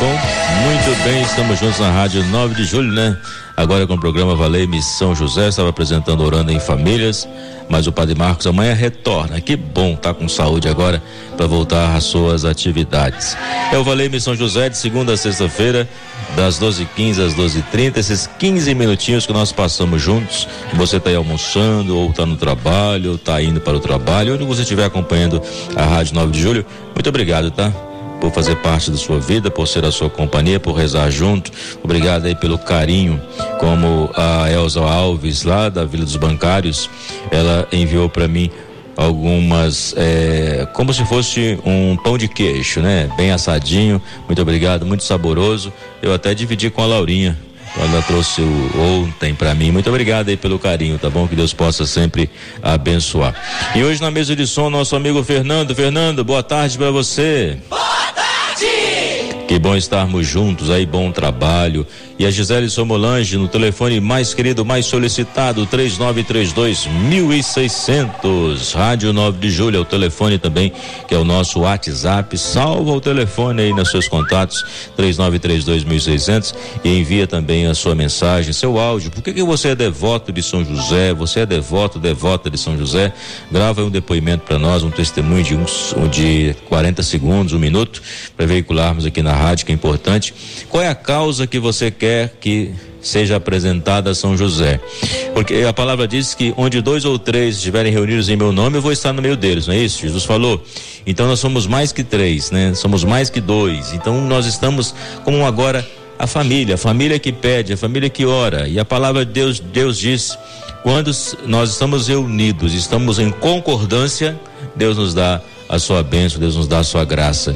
Bom, muito bem, estamos juntos na Rádio 9 de Julho, né? Agora com o programa Valei-me São José, estava apresentando Orando em Famílias mas o Padre Marcos amanhã retorna. Que bom tá com saúde agora para voltar às suas atividades. É o Valei São José de segunda a sexta-feira, das 12h15 às 12h30, esses 15 minutinhos que nós passamos juntos. Você está aí almoçando, ou está no trabalho, ou está indo para o trabalho, onde você estiver acompanhando a Rádio 9 de Julho. Muito obrigado, tá? Por fazer parte da sua vida, por ser a sua companhia, por rezar junto. Obrigado aí pelo carinho, como a Elza Alves lá da Vila dos Bancários, ela enviou para mim algumas é, como se fosse um pão de queijo, né? Bem assadinho. Muito obrigado, muito saboroso. Eu até dividi com a Laurinha. Ela trouxe o ontem para mim. Muito obrigado aí pelo carinho, tá bom? Que Deus possa sempre abençoar. E hoje na mesa de som, nosso amigo Fernando. Fernando, boa tarde para você. Boa que bom estarmos juntos aí, bom trabalho. E a Gisele Somolange no telefone mais querido, mais solicitado, 3932 1600. Rádio 9 de Julho é o telefone também, que é o nosso WhatsApp. Salva o telefone aí nos seus contatos, 3932 1600 e envia também a sua mensagem, seu áudio. Por que, que você é devoto de São José? Você é devoto, devota de São José? Grava um depoimento para nós, um testemunho de uns de 40 segundos, um minuto, para veicularmos aqui na rádio, que é importante. Qual é a causa que você quer que seja apresentada a São José? Porque a palavra diz que onde dois ou três estiverem reunidos em meu nome, eu vou estar no meio deles, não é isso? Jesus falou. Então nós somos mais que três, né? Somos mais que dois. Então nós estamos como agora a família, a família que pede, a família que ora. E a palavra de Deus, Deus diz, quando nós estamos reunidos, estamos em concordância, Deus nos dá a sua bênção, Deus nos dá a sua graça.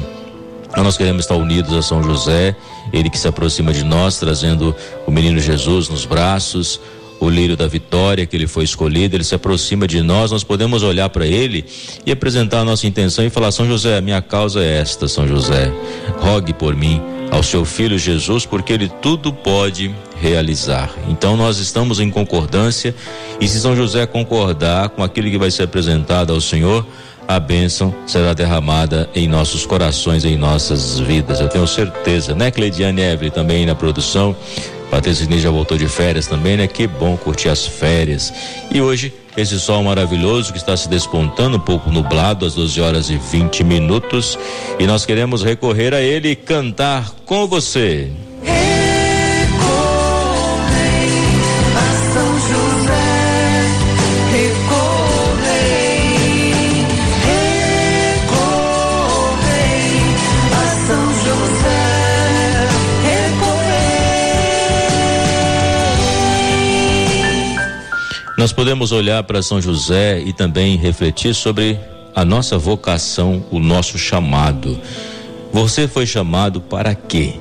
Nós queremos estar unidos a São José, ele que se aproxima de nós, trazendo o menino Jesus nos braços, o lírio da vitória que ele foi escolhido, ele se aproxima de nós, nós podemos olhar para ele e apresentar a nossa intenção e falar: São José, minha causa é esta, São José, rogue por mim ao seu filho Jesus, porque ele tudo pode realizar. Então nós estamos em concordância e se São José concordar com aquilo que vai ser apresentado ao Senhor, a bênção será derramada em nossos corações, em nossas vidas. Eu tenho certeza, né, Cleidiane Evelyn também na produção. Patrícia Inês já voltou de férias também, né? Que bom curtir as férias. E hoje, esse sol maravilhoso que está se despontando, um pouco nublado, às 12 horas e 20 minutos. E nós queremos recorrer a ele e cantar com você. Nós podemos olhar para São José e também refletir sobre a nossa vocação, o nosso chamado. Você foi chamado para quê?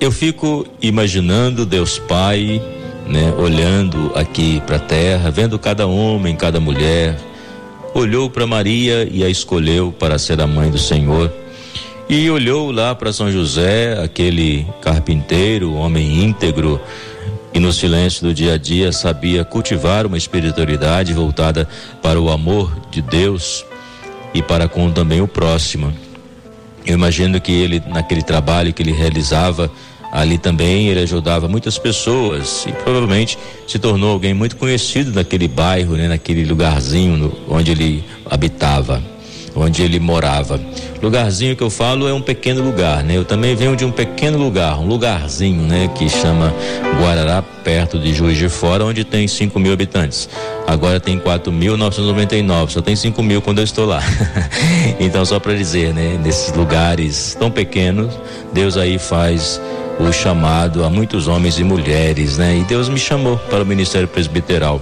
Eu fico imaginando Deus Pai, né, olhando aqui para a terra, vendo cada homem, cada mulher, olhou para Maria e a escolheu para ser a mãe do Senhor. E olhou lá para São José, aquele carpinteiro, homem íntegro, e no silêncio do dia a dia sabia cultivar uma espiritualidade voltada para o amor de Deus e para com também o próximo. Eu imagino que ele, naquele trabalho que ele realizava, ali também ele ajudava muitas pessoas e provavelmente se tornou alguém muito conhecido naquele bairro, né, naquele lugarzinho no, onde ele habitava onde ele morava. Lugarzinho que eu falo é um pequeno lugar, né? Eu também venho de um pequeno lugar, um lugarzinho, né? Que chama Guarará, perto de Juiz de Fora, onde tem 5 mil habitantes. Agora tem 4.999, só tem 5 mil quando eu estou lá. então, só para dizer, né? Nesses lugares tão pequenos, Deus aí faz o chamado a muitos homens e mulheres, né? E Deus me chamou para o ministério presbiteral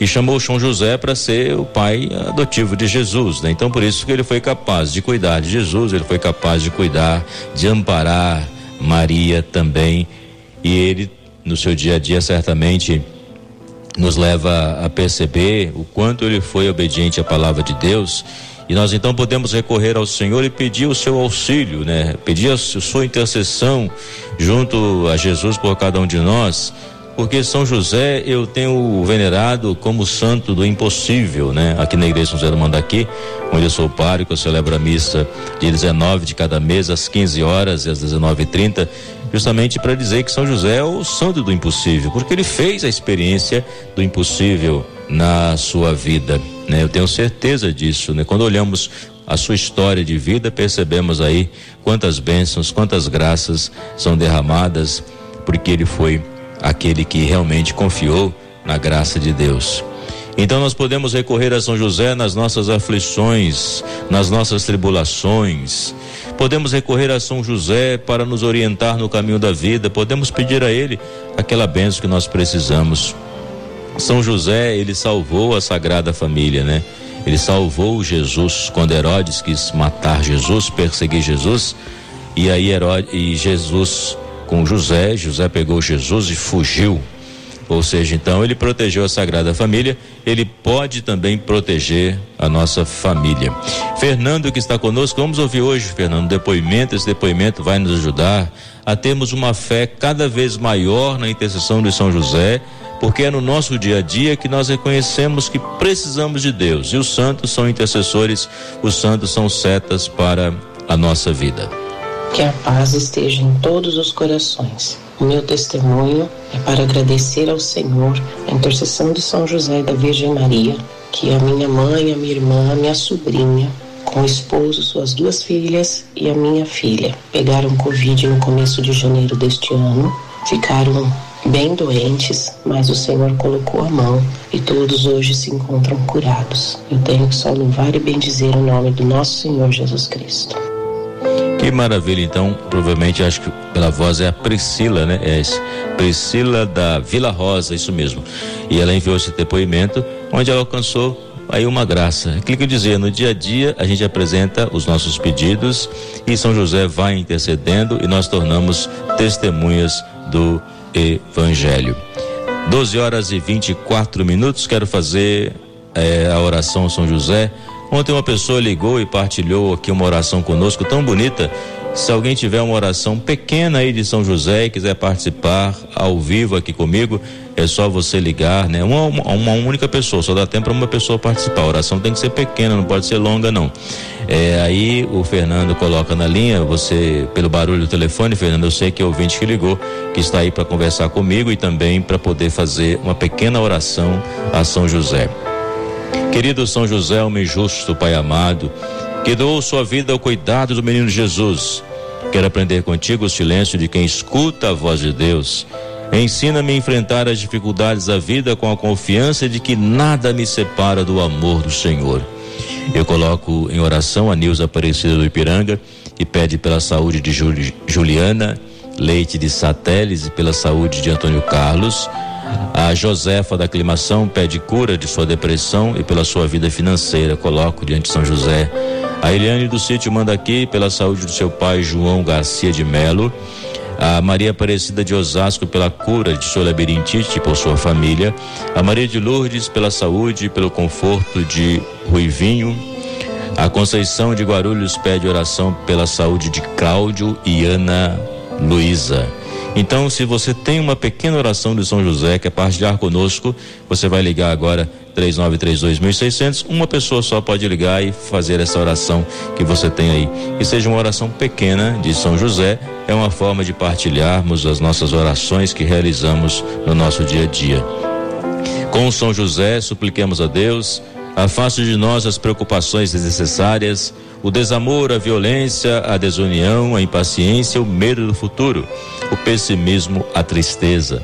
e chamou São José para ser o pai adotivo de Jesus, né? Então por isso que ele foi capaz de cuidar de Jesus, ele foi capaz de cuidar, de amparar Maria também, e ele no seu dia a dia certamente nos leva a perceber o quanto ele foi obediente à palavra de Deus. E nós então podemos recorrer ao Senhor e pedir o seu auxílio, né? Pedir a sua intercessão junto a Jesus por cada um de nós porque São José eu tenho venerado como santo do impossível, né? Aqui na igreja São José do Mandaqui, onde eu sou pároco, eu celebro a missa de 19 de cada mês às 15 horas e às 19h30, justamente para dizer que São José é o santo do impossível, porque ele fez a experiência do impossível na sua vida, né? Eu tenho certeza disso, né? Quando olhamos a sua história de vida, percebemos aí quantas bênçãos, quantas graças são derramadas, porque ele foi aquele que realmente confiou na graça de Deus. Então nós podemos recorrer a São José nas nossas aflições, nas nossas tribulações. Podemos recorrer a São José para nos orientar no caminho da vida. Podemos pedir a ele aquela bênção que nós precisamos. São José, ele salvou a Sagrada Família, né? Ele salvou Jesus quando Herodes quis matar Jesus, perseguir Jesus. E aí Herodes, e Jesus com José, José pegou Jesus e fugiu. Ou seja, então ele protegeu a Sagrada Família, ele pode também proteger a nossa família. Fernando que está conosco, vamos ouvir hoje, Fernando, depoimento, esse depoimento vai nos ajudar a termos uma fé cada vez maior na intercessão de São José, porque é no nosso dia a dia que nós reconhecemos que precisamos de Deus. E os santos são intercessores, os santos são setas para a nossa vida. Que a paz esteja em todos os corações. O meu testemunho é para agradecer ao Senhor a intercessão de São José e da Virgem Maria, que a minha mãe, a minha irmã, a minha sobrinha, com o esposo, suas duas filhas e a minha filha, pegaram Covid no começo de janeiro deste ano, ficaram bem doentes, mas o Senhor colocou a mão e todos hoje se encontram curados. Eu tenho que só louvar e bendizer o nome do nosso Senhor Jesus Cristo. Que maravilha, então, provavelmente acho que pela voz é a Priscila, né? É Priscila da Vila Rosa, isso mesmo. E ela enviou esse depoimento, onde ela alcançou aí uma graça. Aquilo que eu dizia, no dia a dia a gente apresenta os nossos pedidos e São José vai intercedendo e nós tornamos testemunhas do Evangelho. 12 horas e 24 minutos, quero fazer é, a oração São José Ontem uma pessoa ligou e partilhou aqui uma oração conosco tão bonita. Se alguém tiver uma oração pequena aí de São José e quiser participar ao vivo aqui comigo, é só você ligar, né? Uma, uma, única pessoa, só dá tempo para uma pessoa participar. A oração tem que ser pequena, não pode ser longa, não. É, aí o Fernando coloca na linha, você, pelo barulho do telefone, Fernando, eu sei que é ouvinte que ligou, que está aí para conversar comigo e também para poder fazer uma pequena oração a São José. Querido São José, homem justo, Pai amado, que doou sua vida ao cuidado do menino Jesus. Quero aprender contigo o silêncio de quem escuta a voz de Deus. Ensina-me a enfrentar as dificuldades da vida com a confiança de que nada me separa do amor do Senhor. Eu coloco em oração a Nilza Aparecida do Ipiranga e pede pela saúde de Juliana, Leite de Sateles e pela saúde de Antônio Carlos a Josefa da Aclimação pede cura de sua depressão e pela sua vida financeira. Coloco diante de São José. A Eliane do sítio manda aqui pela saúde do seu pai João Garcia de Melo. A Maria Aparecida de Osasco pela cura de sua labirintite por sua família. A Maria de Lourdes pela saúde e pelo conforto de Ruivinho. A Conceição de Guarulhos pede oração pela saúde de Cláudio e Ana Luísa. Então, se você tem uma pequena oração de São José, que é partilhar conosco, você vai ligar agora 3932.600. Uma pessoa só pode ligar e fazer essa oração que você tem aí. Que seja uma oração pequena de São José, é uma forma de partilharmos as nossas orações que realizamos no nosso dia a dia. Com São José, supliquemos a Deus, afaste de nós as preocupações desnecessárias o desamor, a violência, a desunião, a impaciência, o medo do futuro, o pessimismo, a tristeza.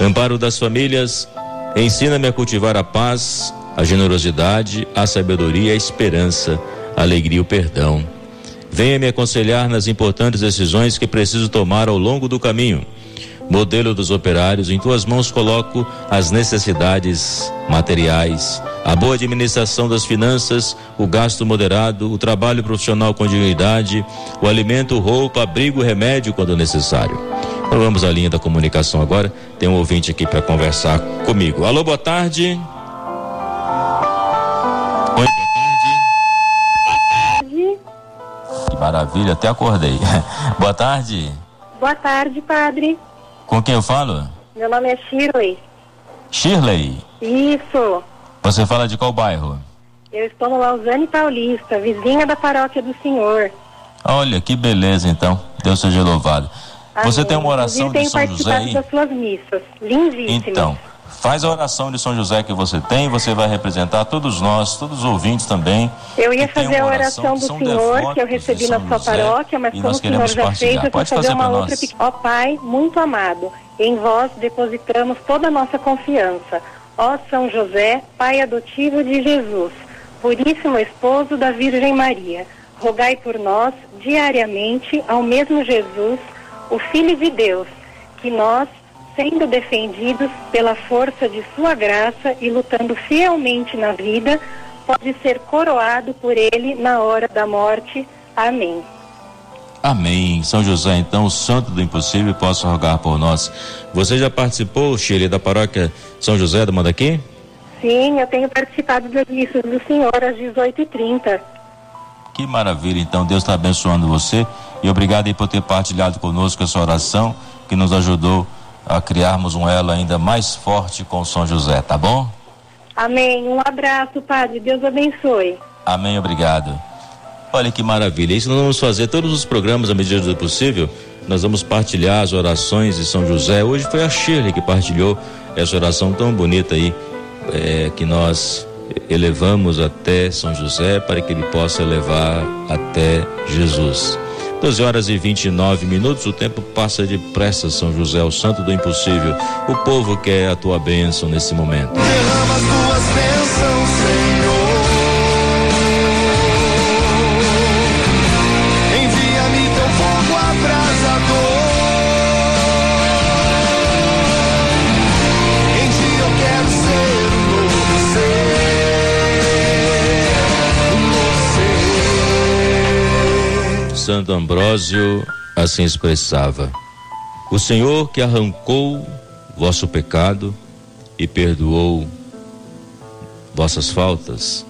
Amparo das famílias, ensina-me a cultivar a paz, a generosidade, a sabedoria, a esperança, a alegria e o perdão. Venha me aconselhar nas importantes decisões que preciso tomar ao longo do caminho modelo dos operários, em tuas mãos coloco as necessidades materiais, a boa administração das finanças, o gasto moderado, o trabalho profissional com dignidade, o alimento, roupa, abrigo, remédio quando necessário. Então vamos à linha da comunicação agora. Tem um ouvinte aqui para conversar comigo. Alô, boa tarde. Oi, boa tarde. Que maravilha, até acordei. boa tarde. Boa tarde, padre. Com quem eu falo? Meu nome é Shirley. Shirley? Isso. Você fala de qual bairro? Eu estou no Lausanne Paulista, vizinha da paróquia do Senhor. Olha, que beleza então. Deus seja louvado. Amém. Você tem uma oração Inclusive, de São José participado aí? das suas missas. Lindíssimas. Então, faz a oração de São José que você tem, você vai representar todos nós, todos os ouvintes também. Eu ia fazer a oração do Senhor que eu recebi na sua José, paróquia, mas como o Senhor já fez, eu vou Pode fazer fazer uma outra nós. pequena. Ó Pai, muito amado, em vós depositamos toda a nossa confiança. Ó São José, Pai adotivo de Jesus, puríssimo esposo da Virgem Maria, rogai por nós diariamente ao mesmo Jesus, o Filho de Deus, que nós, sendo defendidos pela força de sua graça e lutando fielmente na vida, pode ser coroado por ele na hora da morte. Amém. Amém. São José, então, o santo do impossível, possa rogar por nós. Você já participou, Shirley, da paróquia São José do Mandaqui? Sim, eu tenho participado das missas do Senhor às 18h30. Que maravilha, então, Deus está abençoando você e obrigado aí por ter partilhado conosco essa oração que nos ajudou a criarmos um elo ainda mais forte com São José, tá bom? Amém. Um abraço, Padre. Deus abençoe. Amém, obrigado. Olha que maravilha. Isso nós vamos fazer todos os programas à medida do possível. Nós vamos partilhar as orações de São José. Hoje foi a Shirley que partilhou essa oração tão bonita aí, é, que nós elevamos até São José para que ele possa levar até Jesus. 12 horas e 29 minutos, o tempo passa depressa, São José, o santo do impossível. O povo quer a tua bênção nesse momento. Derrama as tuas bênçãos, Santo Ambrósio assim expressava: O Senhor que arrancou vosso pecado e perdoou vossas faltas,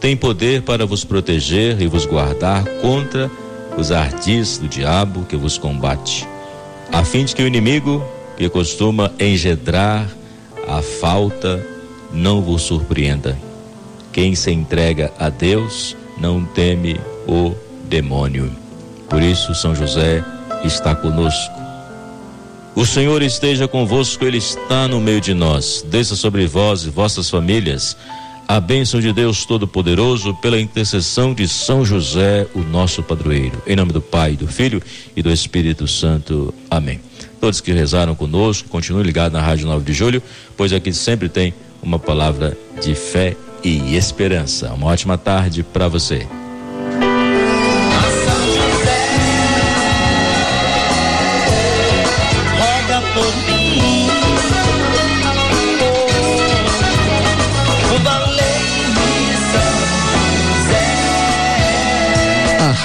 tem poder para vos proteger e vos guardar contra os ardis do diabo que vos combate, a fim de que o inimigo que costuma engendrar a falta não vos surpreenda. Quem se entrega a Deus não teme o demônio. Por isso, São José está conosco. O Senhor esteja convosco, Ele está no meio de nós. Desça sobre vós e vossas famílias a bênção de Deus Todo-Poderoso pela intercessão de São José, o nosso padroeiro. Em nome do Pai, do Filho e do Espírito Santo. Amém. Todos que rezaram conosco, continuem ligados na Rádio 9 de Julho, pois aqui sempre tem uma palavra de fé e esperança. Uma ótima tarde para você.